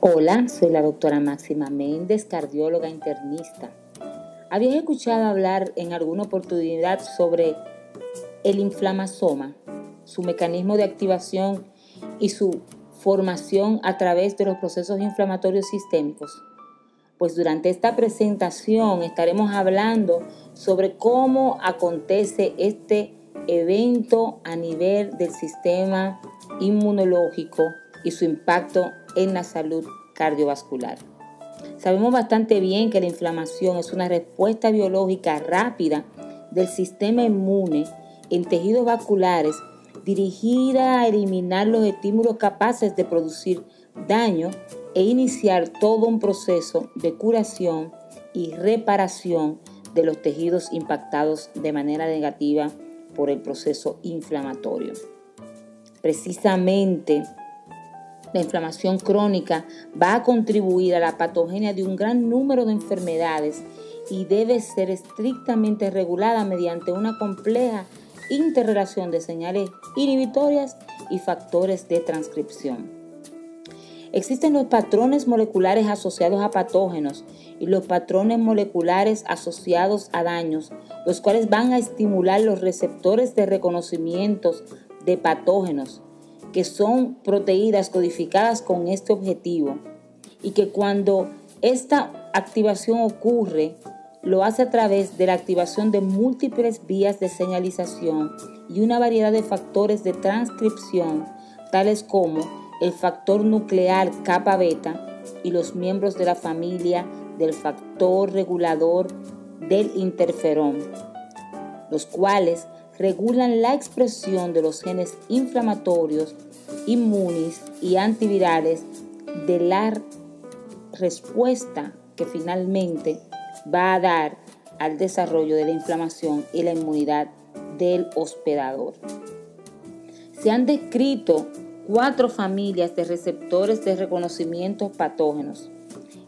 Hola, soy la doctora Máxima Méndez, cardióloga internista. ¿Habías escuchado hablar en alguna oportunidad sobre el inflamasoma, su mecanismo de activación y su formación a través de los procesos inflamatorios sistémicos? Pues durante esta presentación estaremos hablando sobre cómo acontece este evento a nivel del sistema inmunológico y su impacto en la salud cardiovascular. Sabemos bastante bien que la inflamación es una respuesta biológica rápida del sistema inmune en tejidos vasculares dirigida a eliminar los estímulos capaces de producir daño e iniciar todo un proceso de curación y reparación de los tejidos impactados de manera negativa por el proceso inflamatorio. Precisamente, la inflamación crónica va a contribuir a la patogenia de un gran número de enfermedades y debe ser estrictamente regulada mediante una compleja interrelación de señales inhibitorias y factores de transcripción. Existen los patrones moleculares asociados a patógenos y los patrones moleculares asociados a daños, los cuales van a estimular los receptores de reconocimiento de patógenos que son proteínas codificadas con este objetivo y que cuando esta activación ocurre, lo hace a través de la activación de múltiples vías de señalización y una variedad de factores de transcripción, tales como el factor nuclear kappa beta y los miembros de la familia del factor regulador del interferón, los cuales regulan la expresión de los genes inflamatorios, inmunes y antivirales de la respuesta que finalmente va a dar al desarrollo de la inflamación y la inmunidad del hospedador. Se han descrito cuatro familias de receptores de reconocimiento patógenos.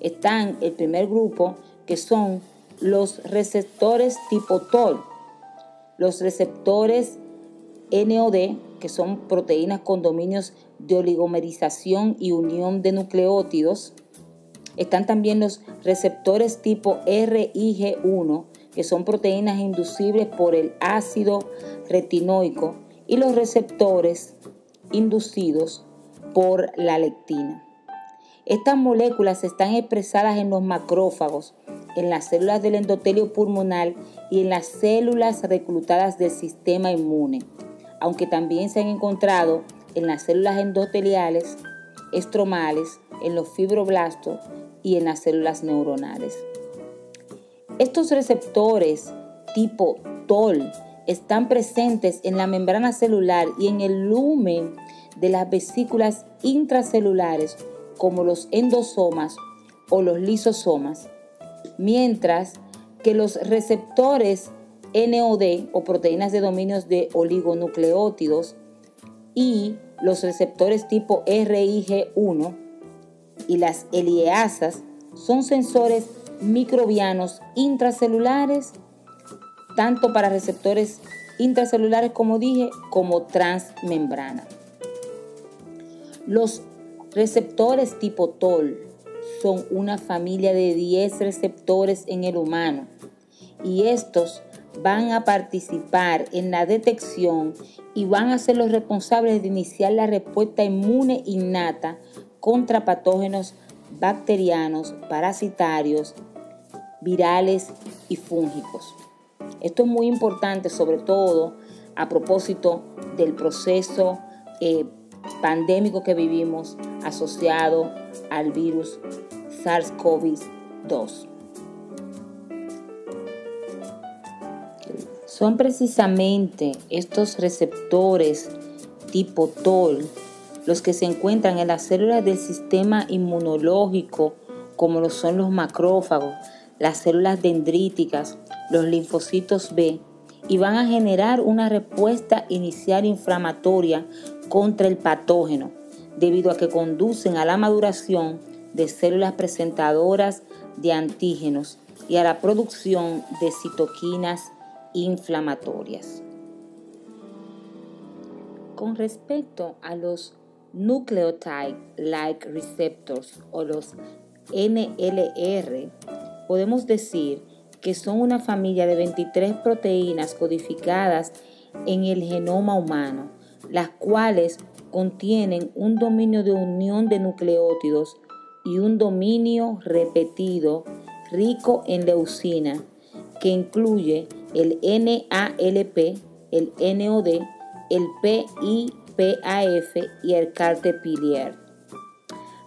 Están el primer grupo que son los receptores tipo TOL, los receptores NOD, que son proteínas con dominios de oligomerización y unión de nucleótidos. Están también los receptores tipo RIG1, que son proteínas inducibles por el ácido retinoico, y los receptores inducidos por la lectina. Estas moléculas están expresadas en los macrófagos, en las células del endotelio pulmonar y en las células reclutadas del sistema inmune, aunque también se han encontrado en las células endoteliales, estromales, en los fibroblastos y en las células neuronales. Estos receptores tipo TOL están presentes en la membrana celular y en el lumen de las vesículas intracelulares como los endosomas o los lisosomas, mientras que los receptores NOD o proteínas de dominios de oligonucleótidos y los receptores tipo RIG1 y las eliasas son sensores microbianos intracelulares, tanto para receptores intracelulares, como dije, como transmembrana. Los receptores tipo TOL son una familia de 10 receptores en el humano y estos van a participar en la detección y van a ser los responsables de iniciar la respuesta inmune innata contra patógenos bacterianos, parasitarios, virales y fúngicos. Esto es muy importante, sobre todo a propósito del proceso eh, pandémico que vivimos asociado al virus SARS-CoV-2. Son precisamente estos receptores tipo TOL los que se encuentran en las células del sistema inmunológico, como lo son los macrófagos, las células dendríticas, los linfocitos B, y van a generar una respuesta inicial inflamatoria contra el patógeno, debido a que conducen a la maduración de células presentadoras de antígenos y a la producción de citoquinas inflamatorias. Con respecto a los nucleotide-like receptors o los NLR, podemos decir que son una familia de 23 proteínas codificadas en el genoma humano, las cuales contienen un dominio de unión de nucleótidos y un dominio repetido rico en leucina, que incluye el NALP, el NOD, el PIPAF y el cartepilier.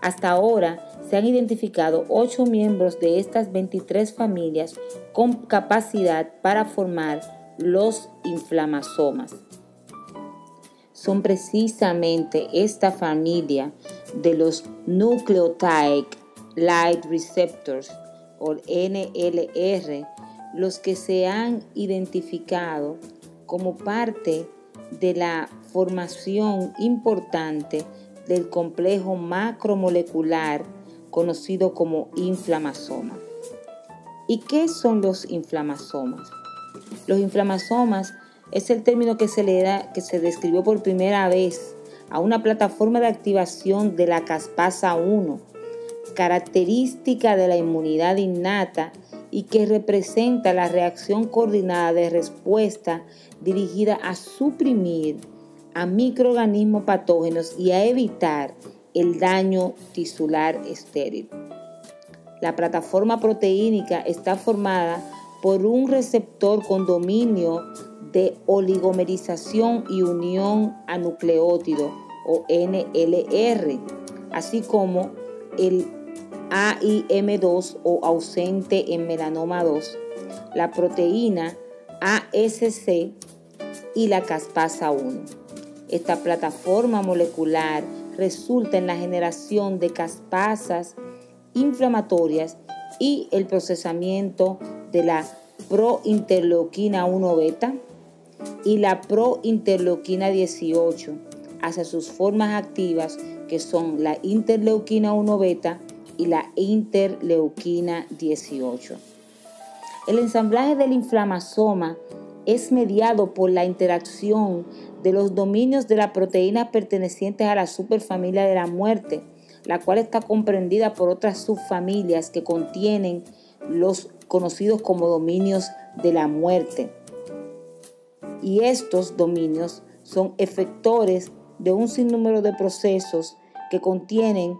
Hasta ahora se han identificado 8 miembros de estas 23 familias con capacidad para formar los inflamasomas. Son precisamente esta familia de los nucleotide light receptors o NLR los que se han identificado como parte de la formación importante del complejo macromolecular conocido como inflamasoma. ¿Y qué son los inflamasomas? Los inflamasomas es el término que se le da, que se describió por primera vez a una plataforma de activación de la caspasa 1, característica de la inmunidad innata y que representa la reacción coordinada de respuesta dirigida a suprimir a microorganismos patógenos y a evitar el daño tisular estéril. La plataforma proteínica está formada por un receptor con dominio de oligomerización y unión a nucleótido o NLR, así como el AIM2 o ausente en melanoma 2, la proteína ASC y la caspasa 1. Esta plataforma molecular resulta en la generación de caspasas inflamatorias y el procesamiento de la prointerleuquina 1 beta y la prointerleuquina 18 hacia sus formas activas que son la interleuquina 1 beta y la interleuquina 18. El ensamblaje del inflamasoma es mediado por la interacción de los dominios de las proteínas pertenecientes a la superfamilia de la muerte, la cual está comprendida por otras subfamilias que contienen los conocidos como dominios de la muerte. Y estos dominios son efectores de un sinnúmero de procesos que contienen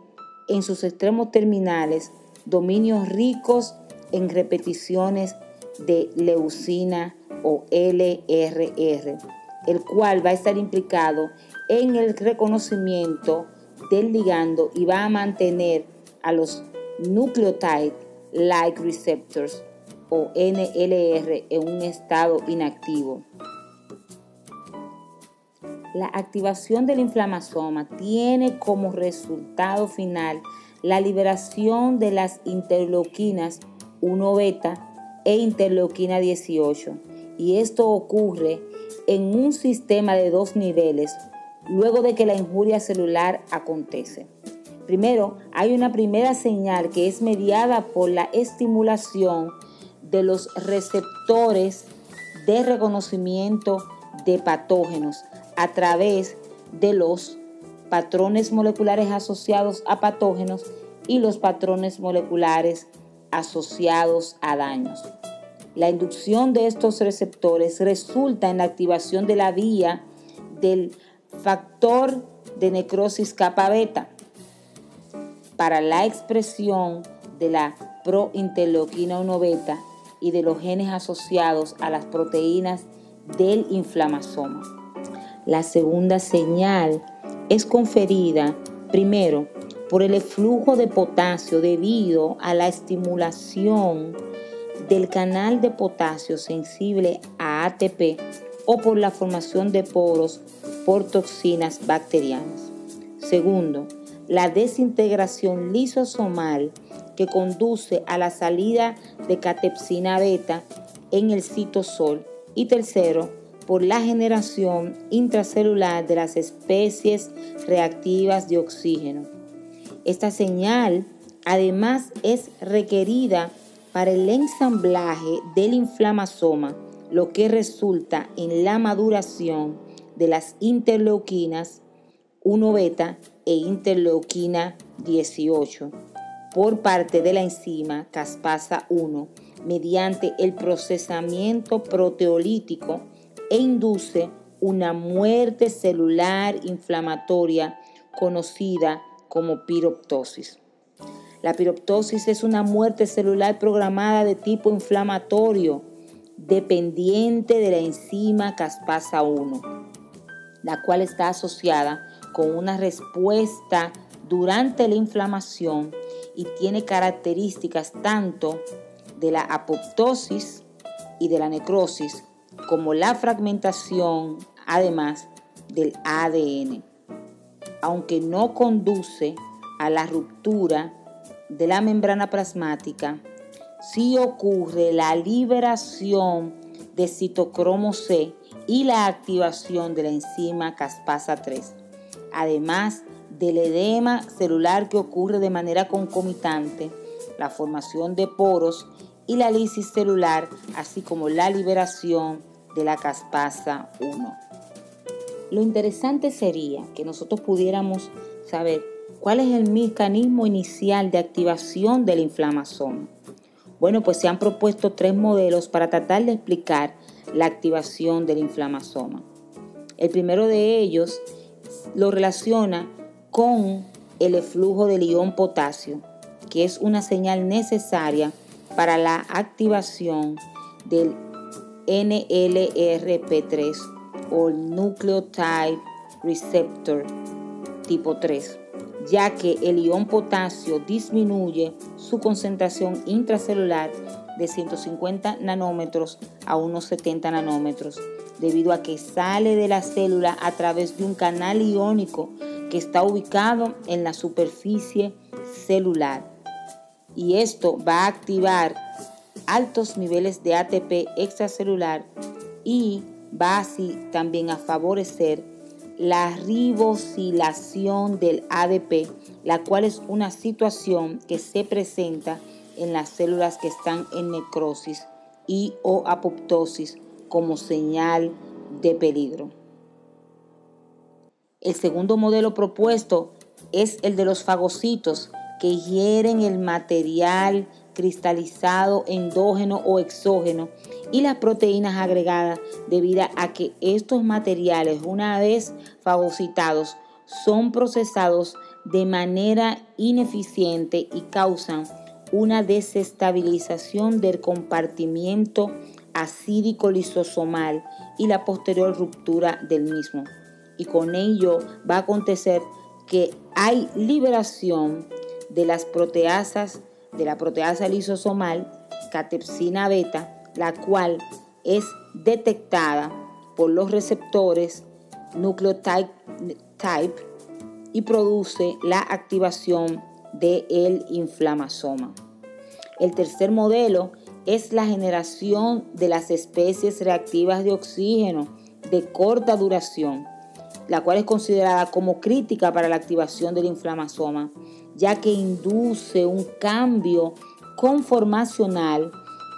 en sus extremos terminales dominios ricos en repeticiones de leucina o LRR, el cual va a estar implicado en el reconocimiento del ligando y va a mantener a los nucleotide-like receptors o NLR en un estado inactivo. La activación del inflamasoma tiene como resultado final la liberación de las interleuquinas 1 beta e interleuquina 18 y esto ocurre en un sistema de dos niveles luego de que la injuria celular acontece. Primero, hay una primera señal que es mediada por la estimulación de los receptores de reconocimiento de patógenos a través de los patrones moleculares asociados a patógenos y los patrones moleculares asociados a daños. La inducción de estos receptores resulta en la activación de la vía del factor de necrosis capa beta para la expresión de la prointerleuquina 1 beta y de los genes asociados a las proteínas del inflamasoma. La segunda señal es conferida primero por el flujo de potasio debido a la estimulación del canal de potasio sensible a ATP o por la formación de poros por toxinas bacterianas. Segundo, la desintegración lisosomal que conduce a la salida de catepsina beta en el citosol. Y tercero, por la generación intracelular de las especies reactivas de oxígeno. Esta señal además es requerida para el ensamblaje del inflamasoma, lo que resulta en la maduración de las interleuquinas 1 beta e interleuquina 18 por parte de la enzima caspasa 1 mediante el procesamiento proteolítico e induce una muerte celular inflamatoria conocida como piroptosis. La piroptosis es una muerte celular programada de tipo inflamatorio dependiente de la enzima caspasa 1, la cual está asociada con una respuesta durante la inflamación y tiene características tanto de la apoptosis y de la necrosis como la fragmentación, además del ADN. Aunque no conduce a la ruptura de la membrana plasmática, sí ocurre la liberación de citocromo C y la activación de la enzima caspasa 3, además del edema celular que ocurre de manera concomitante, la formación de poros y la lisis celular, así como la liberación de la caspasa 1. Lo interesante sería que nosotros pudiéramos saber cuál es el mecanismo inicial de activación del inflamasoma. Bueno, pues se han propuesto tres modelos para tratar de explicar la activación del inflamasoma. El primero de ellos lo relaciona con el flujo del ion potasio, que es una señal necesaria para la activación del NLRP3 o Nucleotide Receptor tipo 3, ya que el ion potasio disminuye su concentración intracelular de 150 nanómetros a unos 70 nanómetros, debido a que sale de la célula a través de un canal iónico que está ubicado en la superficie celular. Y esto va a activar altos niveles de ATP extracelular y va así también a favorecer la ribosilación del ADP, la cual es una situación que se presenta en las células que están en necrosis y o apoptosis como señal de peligro. El segundo modelo propuesto es el de los fagocitos, que hieren el material cristalizado endógeno o exógeno y las proteínas agregadas debido a que estos materiales una vez fagocitados son procesados de manera ineficiente y causan una desestabilización del compartimiento acídico lisosomal y la posterior ruptura del mismo. Y con ello va a acontecer que hay liberación de las proteasas, de la proteasa lisosomal, catepsina beta, la cual es detectada por los receptores nucleotide type y produce la activación del el inflamasoma. El tercer modelo es la generación de las especies reactivas de oxígeno de corta duración, la cual es considerada como crítica para la activación del inflamasoma ya que induce un cambio conformacional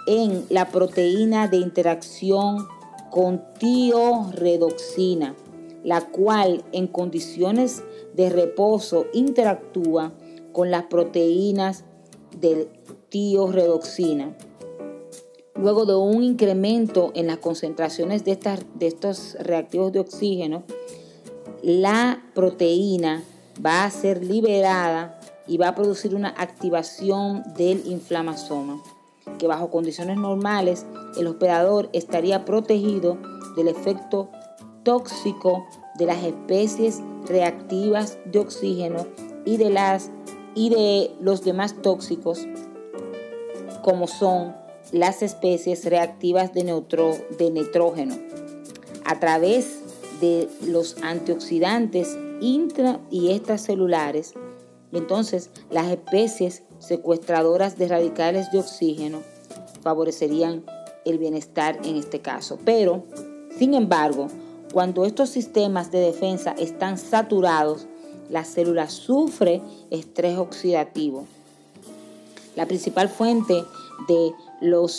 en la proteína de interacción con tioredoxina, la cual en condiciones de reposo interactúa con las proteínas de tioredoxina. Luego de un incremento en las concentraciones de, de estos reactivos de oxígeno, la proteína va a ser liberada y va a producir una activación del inflamasoma, que bajo condiciones normales el hospedador estaría protegido del efecto tóxico de las especies reactivas de oxígeno y de, las, y de los demás tóxicos como son las especies reactivas de, neutro, de nitrógeno a través de los antioxidantes intra y extracelulares entonces las especies secuestradoras de radicales de oxígeno favorecerían el bienestar en este caso. Pero, sin embargo, cuando estos sistemas de defensa están saturados, la célula sufre estrés oxidativo. La principal fuente de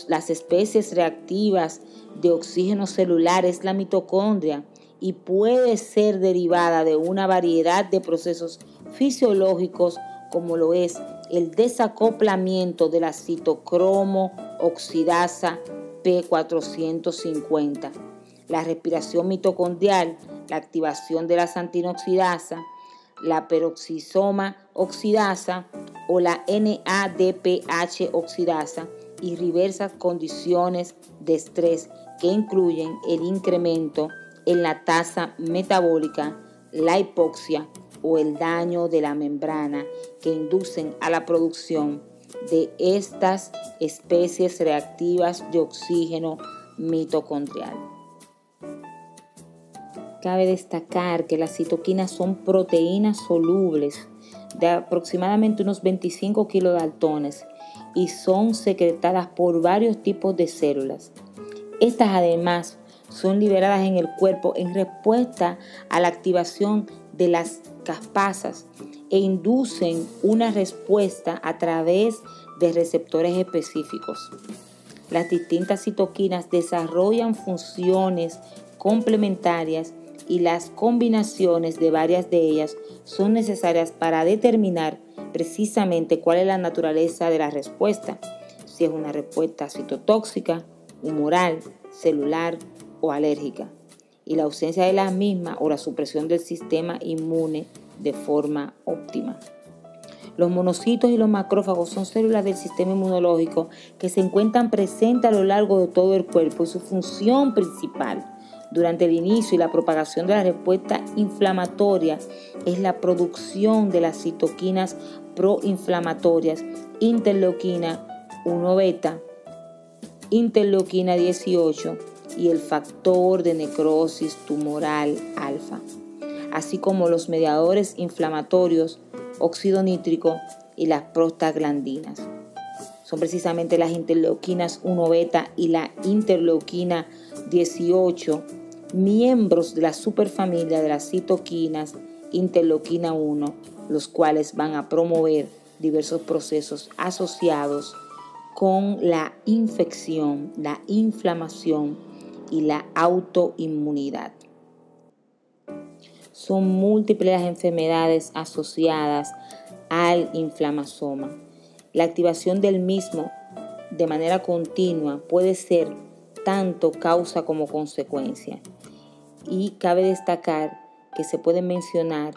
las especies reactivas de oxígeno celular es la mitocondria y puede ser derivada de una variedad de procesos fisiológicos como lo es el desacoplamiento de la citocromo oxidasa P450, la respiración mitocondrial, la activación de la santinoxidasa, la peroxisoma oxidasa o la NADPH oxidasa y diversas condiciones de estrés que incluyen el incremento en la tasa metabólica, la hipoxia o el daño de la membrana que inducen a la producción de estas especies reactivas de oxígeno mitocondrial. Cabe destacar que las citoquinas son proteínas solubles de aproximadamente unos 25 kilodaltones y son secretadas por varios tipos de células. Estas además son liberadas en el cuerpo en respuesta a la activación de las caspasas e inducen una respuesta a través de receptores específicos. Las distintas citoquinas desarrollan funciones complementarias y las combinaciones de varias de ellas son necesarias para determinar precisamente cuál es la naturaleza de la respuesta, si es una respuesta citotóxica, humoral, celular o alérgica, y la ausencia de las mismas o la supresión del sistema inmune de forma óptima. Los monocitos y los macrófagos son células del sistema inmunológico que se encuentran presentes a lo largo de todo el cuerpo y su función principal durante el inicio y la propagación de la respuesta inflamatoria es la producción de las citoquinas proinflamatorias, interleuquina 1 beta, interleuquina 18 y el factor de necrosis tumoral alfa, así como los mediadores inflamatorios, óxido nítrico y las prostaglandinas. Son precisamente las interleuquinas 1 beta y la interleuquina 18 miembros de la superfamilia de las citoquinas interleuquina 1, los cuales van a promover diversos procesos asociados con la infección, la inflamación y la autoinmunidad. Son múltiples las enfermedades asociadas al inflamasoma. La activación del mismo de manera continua puede ser tanto causa como consecuencia y cabe destacar que se pueden mencionar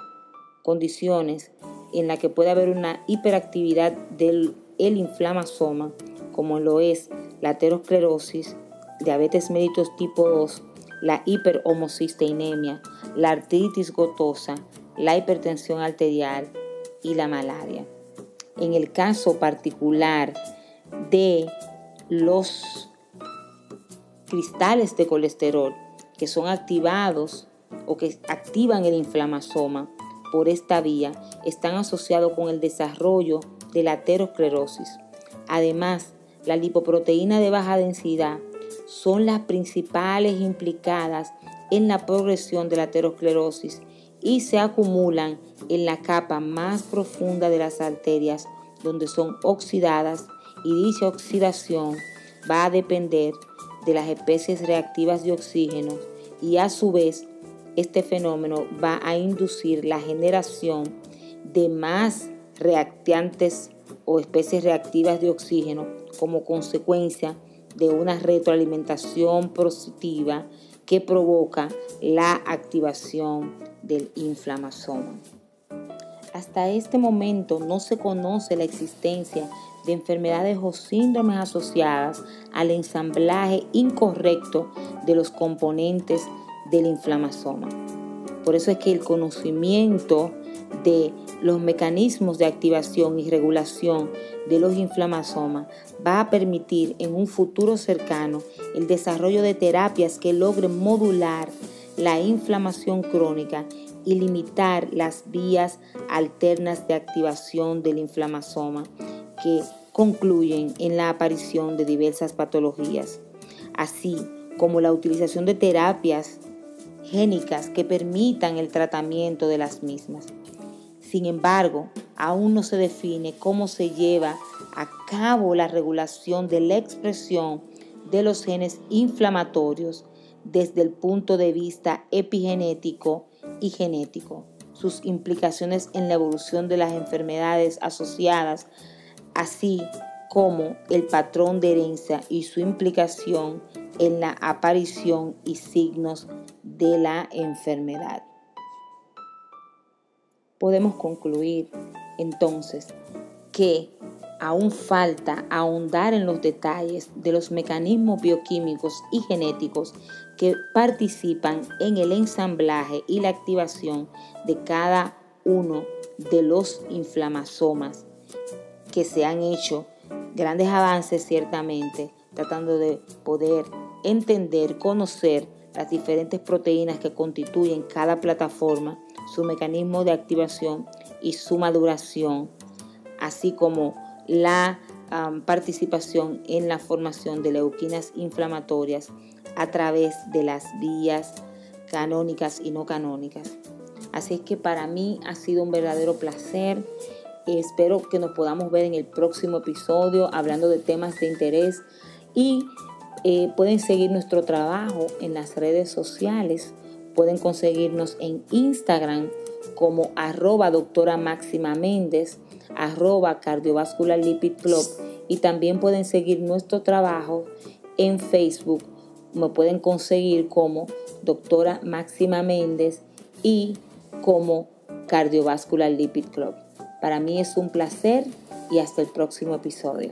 condiciones en las que puede haber una hiperactividad del inflamasoma, como lo es la aterosclerosis, diabetes mellitus tipo 2, la hiperhomocisteinemia, la artritis gotosa, la hipertensión arterial y la malaria. En el caso particular de los cristales de colesterol, que son activados o que activan el inflamasoma por esta vía están asociados con el desarrollo de la aterosclerosis. Además, la lipoproteína de baja densidad son las principales implicadas en la progresión de la aterosclerosis y se acumulan en la capa más profunda de las arterias donde son oxidadas y dicha oxidación va a depender de las especies reactivas de oxígeno y a su vez este fenómeno va a inducir la generación de más reactantes o especies reactivas de oxígeno como consecuencia de una retroalimentación positiva que provoca la activación del inflamasoma. Hasta este momento no se conoce la existencia de enfermedades o síndromes asociadas al ensamblaje incorrecto de los componentes del inflamasoma. Por eso es que el conocimiento de los mecanismos de activación y regulación de los inflamasomas va a permitir en un futuro cercano el desarrollo de terapias que logren modular la inflamación crónica y limitar las vías alternas de activación del inflamasoma que concluyen en la aparición de diversas patologías, así como la utilización de terapias génicas que permitan el tratamiento de las mismas. Sin embargo, aún no se define cómo se lleva a cabo la regulación de la expresión de los genes inflamatorios desde el punto de vista epigenético y genético. sus implicaciones en la evolución de las enfermedades asociadas, así como el patrón de herencia y su implicación en la aparición y signos de la enfermedad. Podemos concluir entonces que aún falta ahondar en los detalles de los mecanismos bioquímicos y genéticos que participan en el ensamblaje y la activación de cada uno de los inflamasomas que se han hecho grandes avances ciertamente tratando de poder entender, conocer las diferentes proteínas que constituyen cada plataforma, su mecanismo de activación y su maduración, así como la participación en la formación de leuquinas inflamatorias a través de las vías canónicas y no canónicas. Así es que para mí ha sido un verdadero placer. Espero que nos podamos ver en el próximo episodio hablando de temas de interés y eh, pueden seguir nuestro trabajo en las redes sociales. Pueden conseguirnos en Instagram como arroba doctora Máxima Méndez, arroba cardiovascular lipid club y también pueden seguir nuestro trabajo en Facebook. Me pueden conseguir como doctora Máxima Méndez y como cardiovascular lipid club. Para mí es un placer y hasta el próximo episodio.